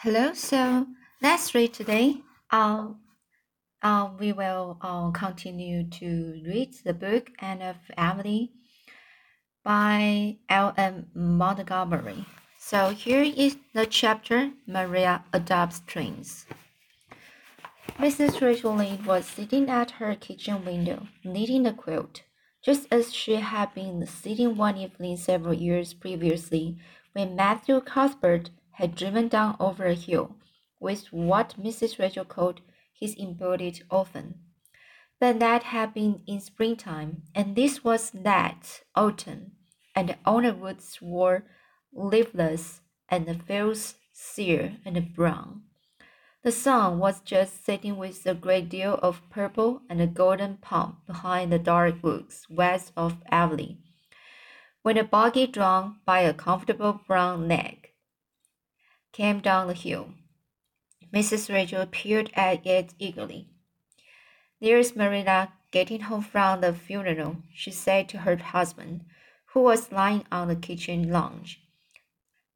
Hello, so let's read today. Um, uh, we will uh, continue to read the book Anne of Avonlea by L.M. Montgomery. So here is the chapter Maria adopts twins. Mrs. Lynde was sitting at her kitchen window, knitting a quilt, just as she had been sitting one evening several years previously when Matthew Cuthbert had driven down over a hill with what Mrs. Rachel called his embodied orphan. But that had been in springtime, and this was that autumn, and the woods were leafless and the fields sere and brown. The sun was just setting with a great deal of purple and a golden pomp behind the dark woods west of Avonlea, when a buggy drawn by a comfortable brown nag came down the hill. Mrs. Rachel peered at it eagerly. There's Marilla getting home from the funeral, she said to her husband, who was lying on the kitchen lounge.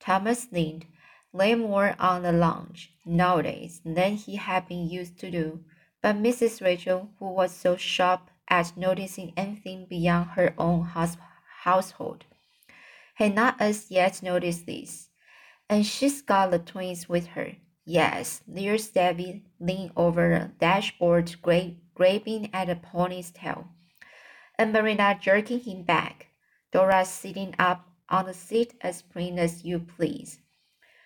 Thomas Lynde lay more on the lounge nowadays than he had been used to do, but Mrs. Rachel, who was so sharp at noticing anything beyond her own household, had not as yet noticed this. And she's got the twins with her. Yes, there's Davy leaning over the dashboard, gra grabbing at the pony's tail, and Marina jerking him back. Dora sitting up on the seat as plain as you please.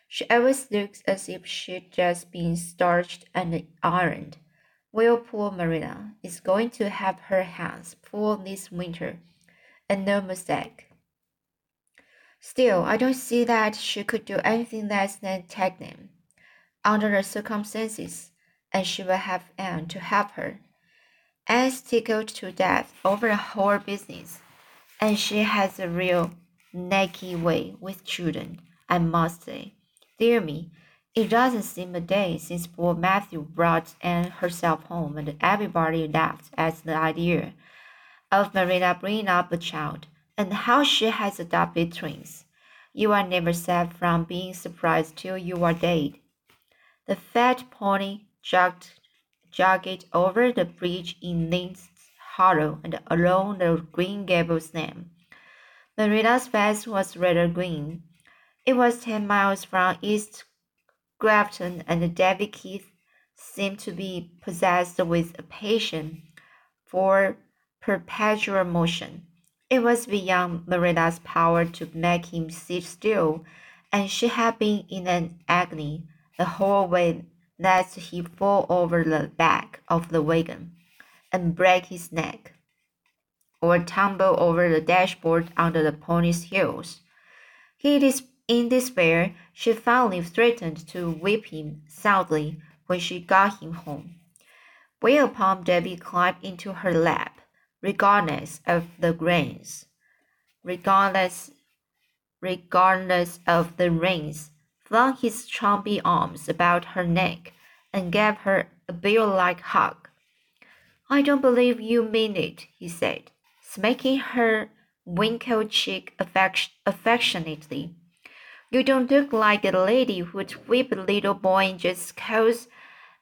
She always looks as if she'd just been starched and ironed. Well, poor Marina is going to have her hands full this winter, and no mistake. Still, I don't see that she could do anything less than take them. Under the circumstances, and she will have Anne to help her. Anne's tickled to death over the whole business, and she has a real naked way with children, I must say. Dear me, it doesn't seem a day since poor Matthew brought Anne herself home, and everybody laughed at the idea of Marina bringing up a child and how she has adopted twins. You are never safe from being surprised till you are dead. The fat pony jogged, jogged over the bridge in Lynde's Hollow and along the Green Gables lane. Marina's face was rather green. It was ten miles from East Grafton, and Davy Keith seemed to be possessed with a passion for perpetual motion. It was beyond Marilla's power to make him sit still, and she had been in an agony the whole way lest he fall over the back of the wagon and break his neck, or tumble over the dashboard under the pony's heels. He in despair, she finally threatened to whip him soundly when she got him home. Whereupon Davy climbed into her lap regardless of the rains. regardless, regardless of the rains, flung his chubby arms about her neck and gave her a bear-like hug. I don't believe you mean it, he said, smacking her wrinkled cheek affect affectionately. You don't look like a lady who'd whip a little boy just cause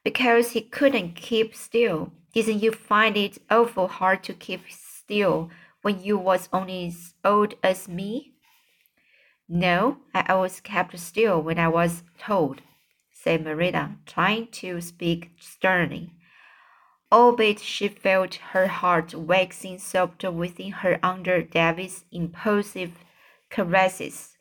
because he couldn't keep still. Didn't you find it awful hard to keep still when you was only as old as me? No, I always kept still when I was told, said Marilla, trying to speak sternly. Albeit she felt her heart waxing softer within her under David's impulsive caresses.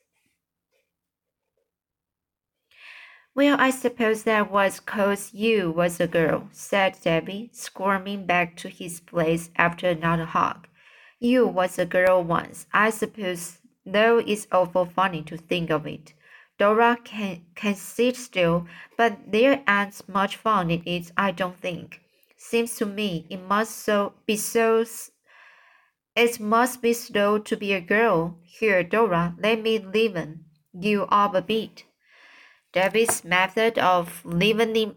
Well, I suppose that was 'cause you was a girl, said Davy, squirming back to his place after another hug. You was a girl once, I suppose, though it's awful funny to think of it. Dora can, can sit still, but there ain't much fun in it, I don't think. Seems to me it must so be so it must be slow to be a girl. Here, Dora, let me liven you up a bit. Davy's method of livening,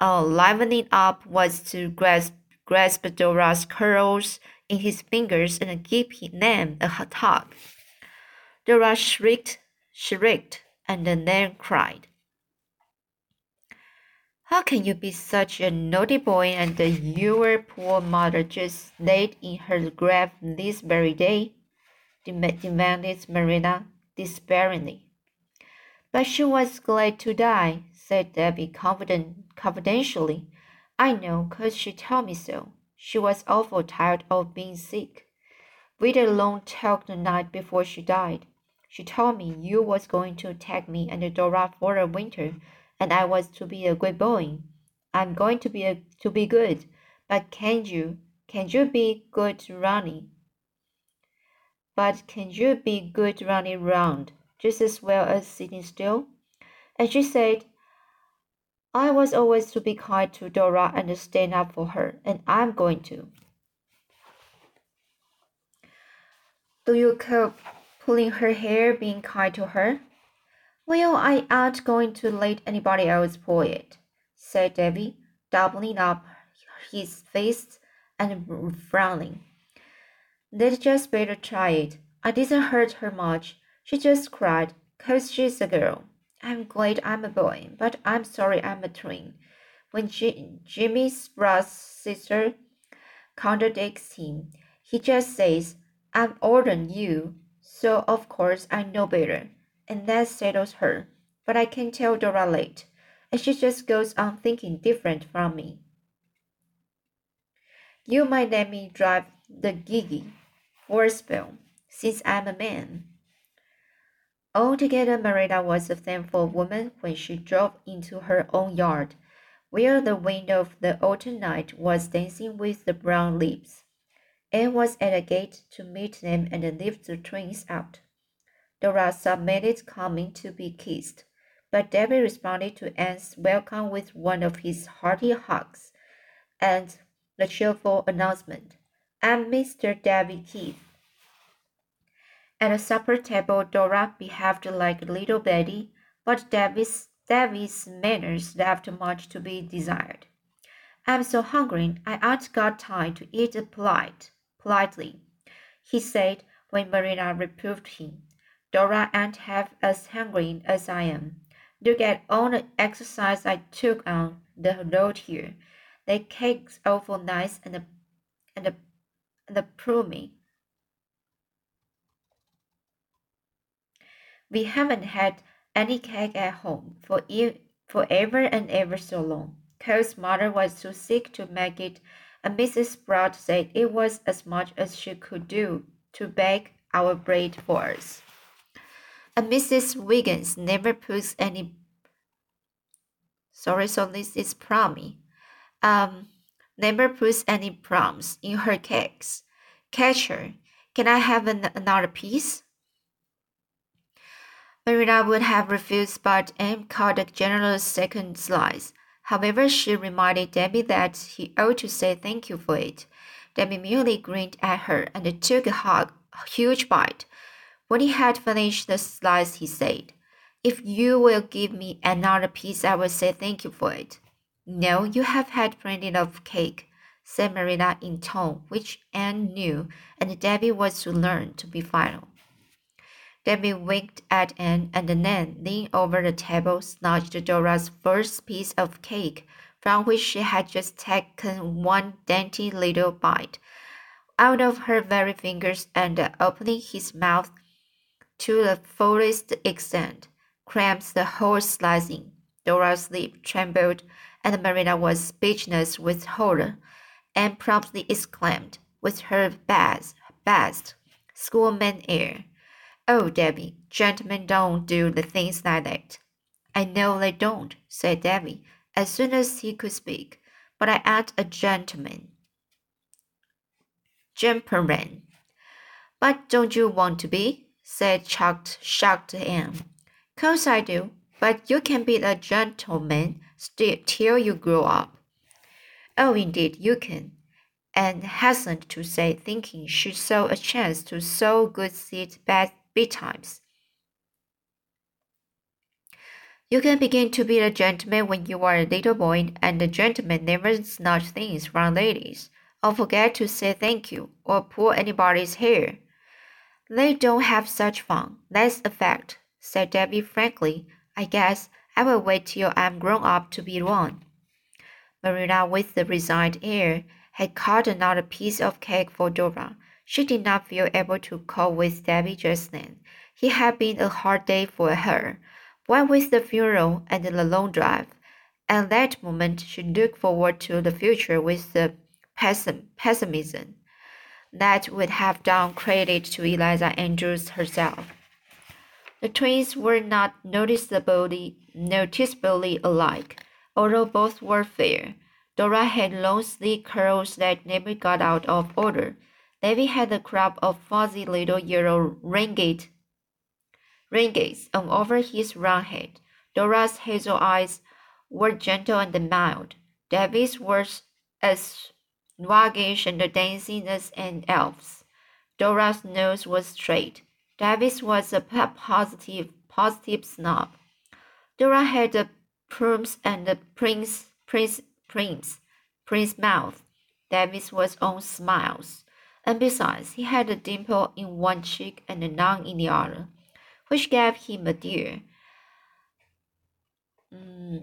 uh, livening up was to grasp, grasp Dora's curls in his fingers and give them a tug. Dora shrieked, shrieked, and then cried. How can you be such a naughty boy and your poor mother just laid in her grave this very day? demanded Marina despairingly. But she was glad to die, said Debbie confident, confidentially. I know, 'cause she told me so. She was awful tired of being sick. We'd a long talk the night before she died. She told me you was going to take me and Dora for a winter, and I was to be a good boy. I'm going to be a, to be good, but can you can you be good running? But can you be good running round just as well as sitting still? And she said, I was always to be kind to Dora and stand up for her, and I'm going to. Do you keep pulling her hair, being kind to her? Well, I ain't going to let anybody else pull it, said Davy, doubling up his fists and frowning. They'd just better try it. I didn't hurt her much. She just cried, 'cause she's a girl. I'm glad I'm a boy, but I'm sorry I'm a twin. When G- Jimmy's brother sister contradicts him, he just says, I'm older than you, so of course I know better, and that settles her. But I can tell Dora late, and she just goes on thinking different from me. You might let me drive the gigi for a spell, since I'm a man. Altogether, Marina was a thankful woman when she drove into her own yard, where the wind of the autumn night was dancing with the brown leaves. Anne was at the gate to meet them and lift the twins out. Dora submitted coming to be kissed, but David responded to Anne's welcome with one of his hearty hugs and the cheerful announcement, I'm Mr. David Keith. At the supper table, Dora behaved like a little Betty, but David's, David's manners left much to be desired. I'm so hungry, I ain't got time to eat polite, politely, he said when Marina reproved him. Dora ain't half as hungry as I am. Look at all the exercise I took on the road here. The cake's awful nice and the, and the, and the plummy. We haven't had any cake at home for, e for ever and ever so long. Cole's mother was too sick to make it, and Mrs. Sprott said it was as much as she could do to bake our bread for us. And Mrs. Wiggins never puts any. Sorry, so this is plummy. Um, never puts any plums in her cakes. Catch her. Can I have an, another piece? Marina would have refused, but Anne called a generous second slice. However, she reminded Debbie that he ought to say thank you for it. Debbie merely grinned at her and took a, hug, a huge bite. When he had finished the slice, he said, If you will give me another piece, I will say thank you for it. No, you have had plenty of cake, said Marina in tone which Anne knew, and Debbie was to learn to be final. Debbie winked at Anne and then, leaning over the table, snatched Dora's first piece of cake, from which she had just taken one dainty little bite, out of her very fingers, and opening his mouth to the fullest extent, crammed the whole slice in. Dora's lip trembled, and Marina was speechless with horror, and promptly exclaimed, with her best, best schoolman air. Oh, Debbie, gentlemen don't do the things like that. I know they don't, said Debbie, as soon as he could speak, but I ain't a gentleman. Gentleman. But don't you want to be? said Chuck, shocked, Anne. Course I do, but you can be a gentleman still till you grow up. Oh, indeed, you can. And hastened to say, thinking she saw a chance to sow good seed bad betimes. You can begin to be a gentleman when you are a little boy, and the gentleman never snatch things from ladies, or forget to say thank you, or pull anybody's hair. They don't have such fun, that's a fact, said Debbie frankly. I guess I will wait till I'm grown up to be one. Marina, with the resigned air, had cut another piece of cake for Dora. She did not feel able to cope with Debbie just then. It had been a hard day for her. What with the funeral and the long drive, at that moment she looked forward to the future with the pessimism that would have done credit to Eliza Andrews herself. The twins were not noticeably noticeably alike, although both were fair. Dora had long sleek curls that never got out of order. Davy had a crop of fuzzy little yellow ringgit, ringgits on over his round head. Dora's hazel eyes were gentle and mild. Davy's were as waggish and dancing as an elf's. Dora's nose was straight. Davy's was a positive, positive snob. Dora had the prunes and the prince, prince, prince, prince mouth. Davy's was all smiles. And besides, he had a dimple in one cheek and a none in the other, which gave him a dear. Mm.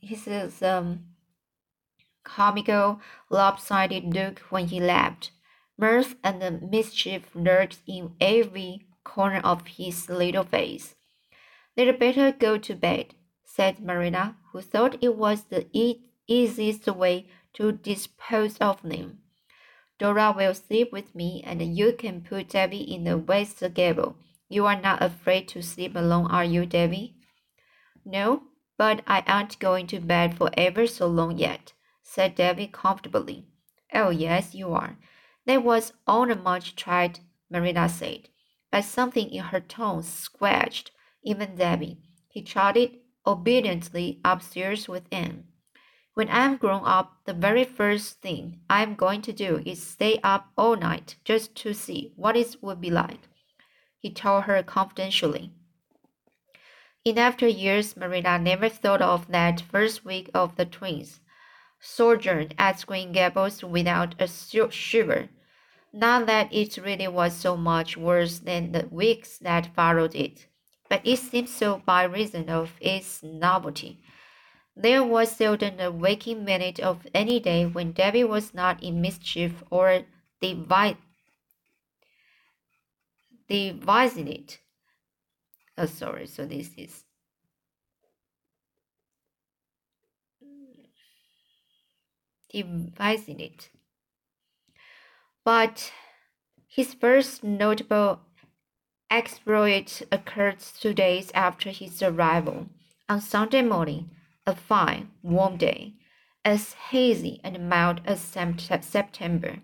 His um, comical, lopsided look when he laughed. Mirth and mischief lurked in every corner of his little face. They'd better go to bed, said Marina, who thought it was the e easiest way to dispose of them. Dora will sleep with me, and you can put Davy in the west gable. You are not afraid to sleep alone, are you, Davy? No, but I aren't going to bed for ever so long yet, said Davy comfortably. Oh, yes, you are. That was all the much tried, Marina said, but something in her tone scratched even Davy. He trotted obediently upstairs with Anne. When I'm grown up, the very first thing I'm going to do is stay up all night just to see what it would be like, he told her confidentially. In after years, Marina never thought of that first week of the twins' sojourn at Green Gables without a shiver. Not that it really was so much worse than the weeks that followed it, but it seemed so by reason of its novelty. There was seldom a waking minute of any day when Debbie was not in mischief or devi- devising it. Oh, sorry, so this is. Devising it. But his first notable exploit occurred two days after his arrival. On Sunday morning, a fine, warm day, as hazy and mild as September.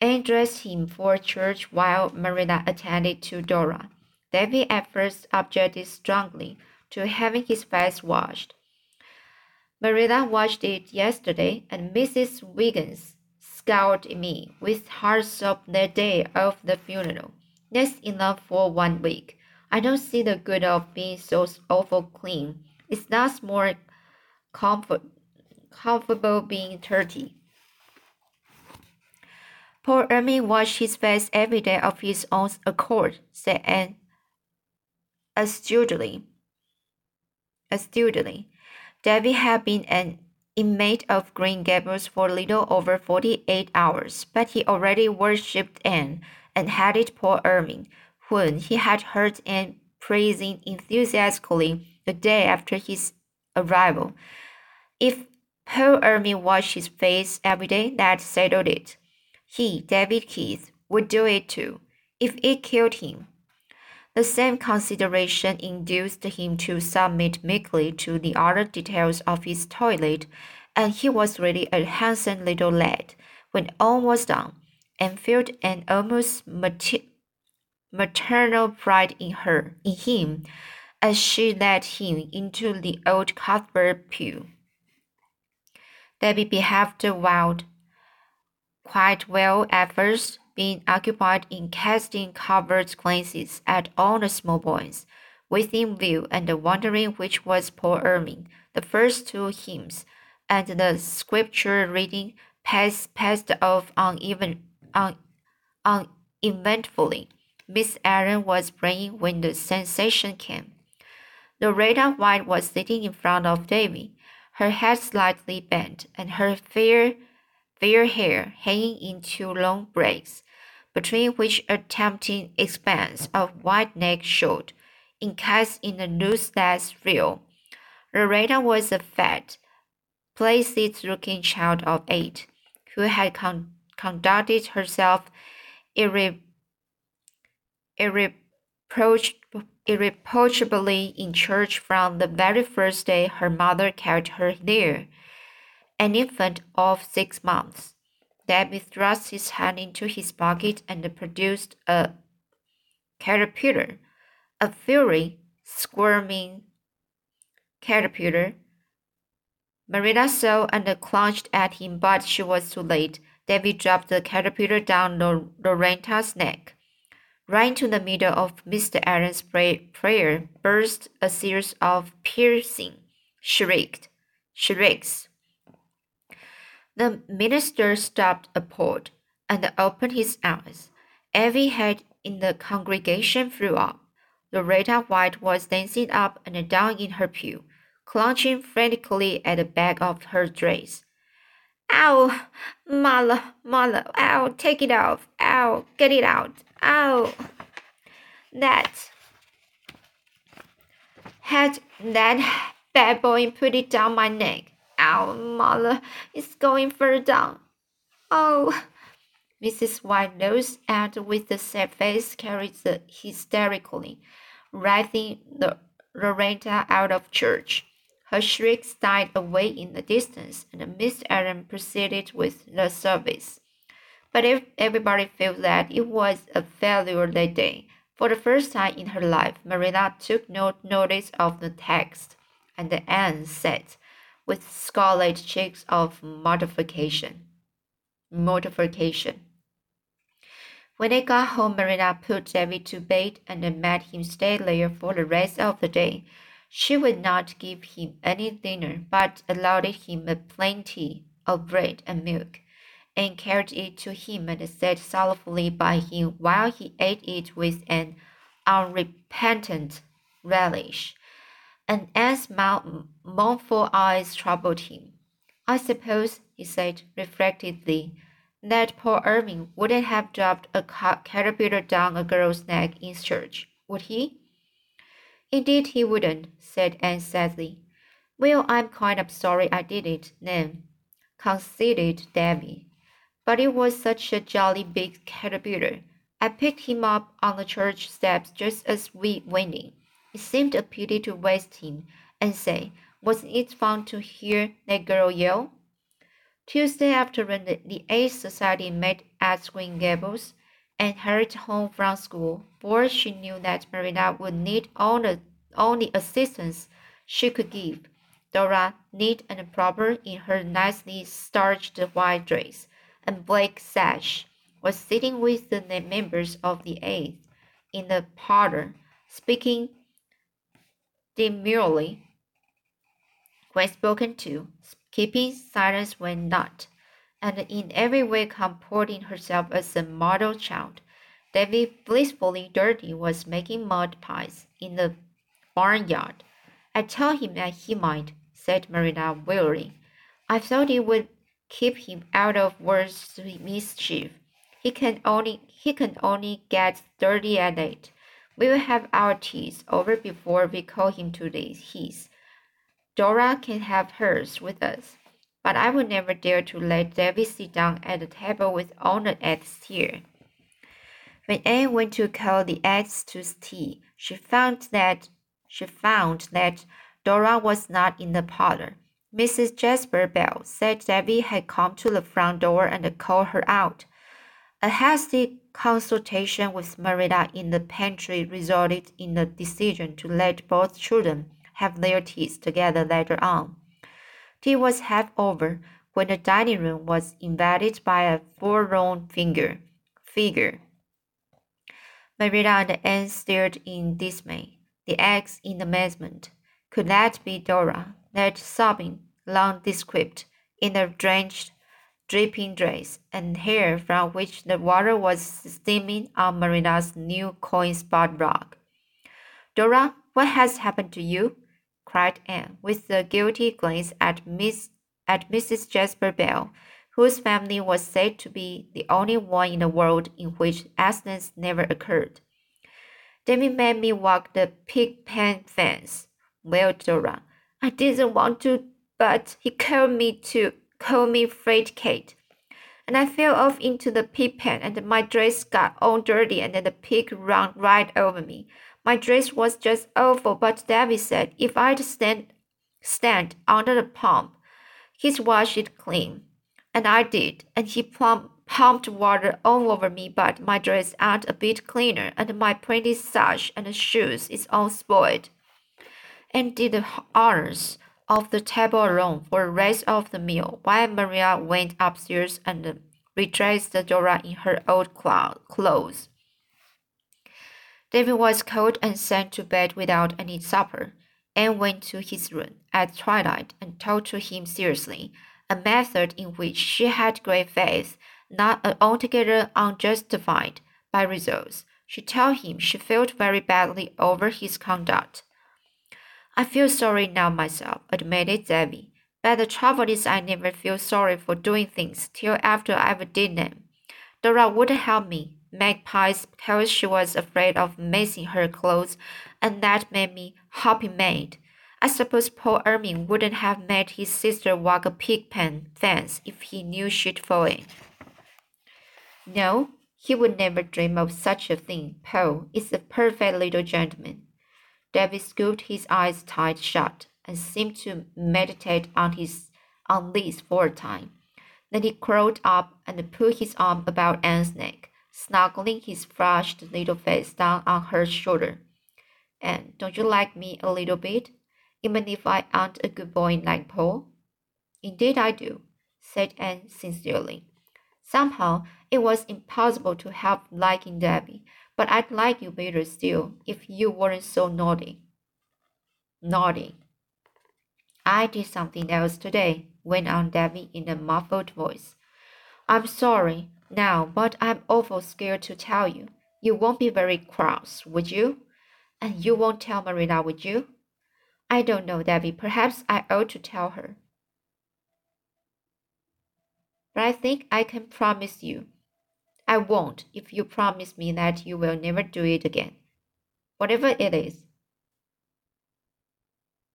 Anne dressed him for church while Marina attended to Dora. Davy at first objected strongly to having his face washed. Marina washed it yesterday, and Mrs. Wiggins scowled at me with hard soap the day of the funeral. That's enough for one week. I don't see the good of being so awful clean. It's not more comfort, comfortable being dirty. Paul Irving washed his face every day of his own accord, said Anne astutely. Astutely. Davy had been an inmate of Green Gables for little over forty-eight hours, but he already worshipped Anne and hated Paul Irving, whom he had heard Anne praising enthusiastically the day after his arrival. If Paul Irving washed his face every day, that settled it. He, David Keith, would do it too, if it killed him. The same consideration induced him to submit meekly to the other details of his toilet, and he was really a handsome little lad when all was done, and felt an almost maternal pride in her, in him, as she led him into the old Cuthbert pew. Debbie behaved wild, quite well at first, being occupied in casting covert glances at all the small boys within view and wondering which was Paul Irving. The first two hymns and the scripture reading passed, passed off uneven, un, uneventfully. Miss Allen was praying when the sensation came. Lauretta White was sitting in front of Davy, her head slightly bent and her fair, fair hair hanging in two long braids, between which a tempting expanse of white neck showed, encased in a loose lace frill. Lauretta was a fat, placid-looking child of eight, who had con conducted herself irre irreproach irreproachably in church from the very first day her mother carried her there, an infant of six months. Davy thrust his hand into his pocket and produced a caterpillar, a furry, squirming caterpillar. Marilla saw and clutched at him, but she was too late. Davy dropped the caterpillar down Lauretta's neck. Right into the middle of Mr. Allen's prayer burst a series of piercing shrieked, shrieks. The minister stopped appalled and opened his eyes. Every head in the congregation flew up. Lauretta White was dancing up and down in her pew, clutching frantically at the back of her dress. Ow! Mother, mother, ow, take it off. Ow, get it out. Ow! That had that bad boy put it down my neck. Ow, mother, it's going further down. Oh! Mrs. White rose and with the sad face carried the hysterically, writhing the Lauretta out of church. Her shrieks died away in the distance, and Miss Allen proceeded with the service. But if everybody felt that it was a failure that day, for the first time in her life, Marina took no notice of the text, and Anne sat with scarlet cheeks of mortification. Mortification. When they got home, Marina put David to bed and made him stay there for the rest of the day. She would not give him any dinner, but allowed him a plenty of bread and milk, and carried it to him and sat sorrowfully by him while he ate it with an unrepentant relish. And Anne's mournful eyes troubled him. I suppose, he said reflectively, that Paul Irving wouldn't have dropped a caterpillar down a girl's neck in church, would he? Indeed, he wouldn't, said Anne sadly. Well, I'm kind of sorry I did it, then, conceded Davy. But it was such a jolly big caterpillar. I picked him up on the church steps just as we went in. It seemed a pity to waste him. And say, wasn't it fun to hear that girl yell? Tuesday afternoon, the, Aid Society met at Green Gables and hurried home from school, for she knew that Marilla would need all the, all the assistance she could give. Dora, neat and proper in her nicely starched white dress and black sash, was sitting with the members of the Eighth in the parlor, speaking demurely when spoken to, keeping silence when not and in every way comporting herself as a model child. Davy, blissfully dirty, was making mud pies in the barnyard. I told him that he might, said Marilla wearily. I thought it would keep him out of worse mischief. He can only he can only get dirty at night. We will have our teas over before we call him to his. Dora can have hers with us but I would never dare to let Davy sit down at the table with all the eggs here. When Anne went to call the eggs to tea, she found that she found that Dora was not in the parlor. Mrs. Jasper Bell said Davy had come to the front door and called her out. A hasty consultation with Marilla in the pantry resulted in the decision to let both children have their teas together later on. Tea was half over when the dining room was invaded by a forlorn figure. figure. Marilla and Anne stared in dismay, the eggs in amazement. Could that be Dora, that sobbing, long descript, in a drenched, dripping dress, and hair from which the water was steaming on Marilla's new coin spot rug? Dora, What has happened to you? cried Anne, with a guilty glance at Miss at Mrs. Jasper Bell, whose family was said to be the only one in the world in which accidents never occurred. David made me walk the pig pen fence. Well, Dora, I didn't want to, but he called me to call me Fred Kate. And I fell off into the pig pen, and my dress got all dirty, and then the pig ran right over me. My dress was just awful, but David said if I'd stand stand under the pump, he'd wash it clean. And I did, and he plump, pumped water all over me, but my dress ain't a bit cleaner, and my pretty sash and shoes is all spoiled. And did the honors of the table alone for the rest of the meal, while Maria went upstairs and redressed the Dora in her old clothes. David was cold and sent to bed without any supper. Anne went to his room at twilight and talked to him seriously a method in which she had great faith, not altogether unjustified by results. She told him she felt very badly over his conduct. I feel sorry now myself, admitted Davy. But the trouble is I never feel sorry for doing things till after I've done them. Dora wouldn't help me make pies because she was afraid of messing her clothes, and that made me happy mad. I suppose Paul Irving wouldn't have made his sister walk a pig pen fence if he knew she'd fall in. No, he would never dream of such a thing. Paul is a perfect little gentleman. David scooped his eyes tight shut and seemed to meditate on his on this for a time. Then he crawled up and put his arm about Anne's neck, snuggling his flushed little face down on her shoulder. And don't you like me a little bit? even if I aren't a good boy like Paul? Indeed, I do, said Anne sincerely. Somehow, it was impossible to help liking Debbie, but I'd like you better still if you weren't so naughty. Naughty. I did something else today, went on Debbie in a muffled voice. I'm sorry now, but I'm awful scared to tell you. You won't be very cross, would you? And you won't tell Marina, would you? I don't know, Debbie. Perhaps I ought to tell her. But I think I can promise you. I won't if you promise me that you will never do it again, whatever it is.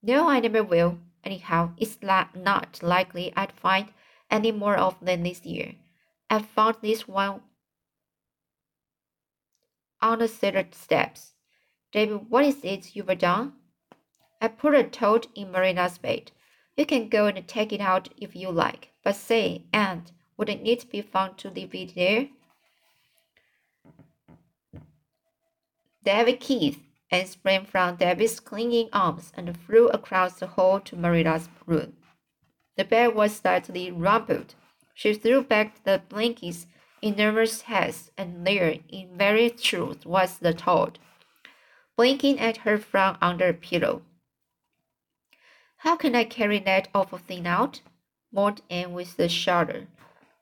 No, I never will. Anyhow, it's not likely I'd find any more of them this year. I've found this one on the cellar steps. David, what is it you've done? I put a toad in Marina's bed. You can go and take it out if you like. But say, Aunt, wouldn't it be fun to leave it there? David Keith and sprang from David's clinging arms and flew across the hall to Marina's room. The bed was slightly rumpled. She threw back the blankets in nervous haste, and there, in very truth, was the toad, blinking at her from under a pillow. How can I carry that awful thing out? moaned Anne with a shudder.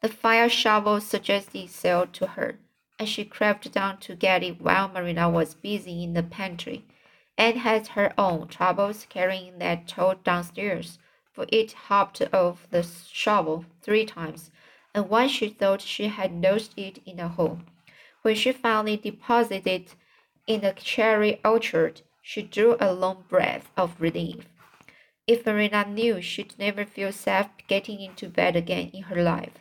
The fire shovel suggested itself to her, and she crept down to get it while Marina was busy in the pantry. Anne had her own troubles carrying that toad downstairs, for it hopped off the shovel three times, and once she thought she had lost it in a hole. When she finally deposited it in the cherry orchard, she drew a long breath of relief. If Marina knew she'd never feel safe getting into bed again in her life.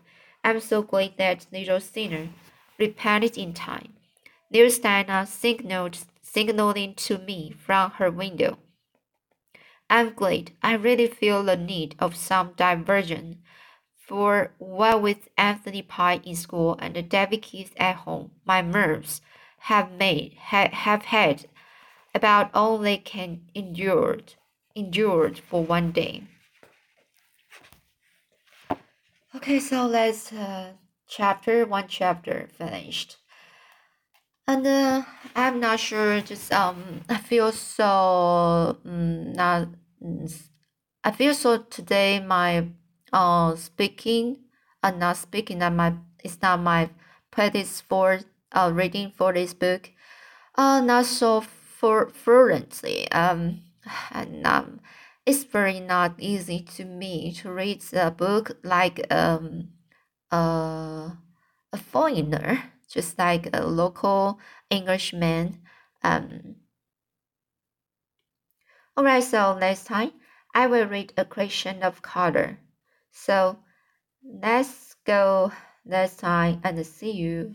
I'm so glad that little sinner repented in time. There's signaled, signaling to me from her window. I'm glad. I really feel the need of some diversion. For while with Anthony Pye in school and David Keith at home, my nerves have made ha, have had about all they can endure endured for one day. Okay, so let's uh, chapter one chapter finished. And uh, I'm not sure. Just um, I feel so um, not. I feel so today. My uh speaking, uh, not speaking. That my it's not my practice for uh reading for this book. Uh, not so for fluently. Um, and um, it's very not easy to me to read the book like um a foreigner, just like a local Englishman. Um, Alright, so next time I will read a question of color. So let's go next time and see you.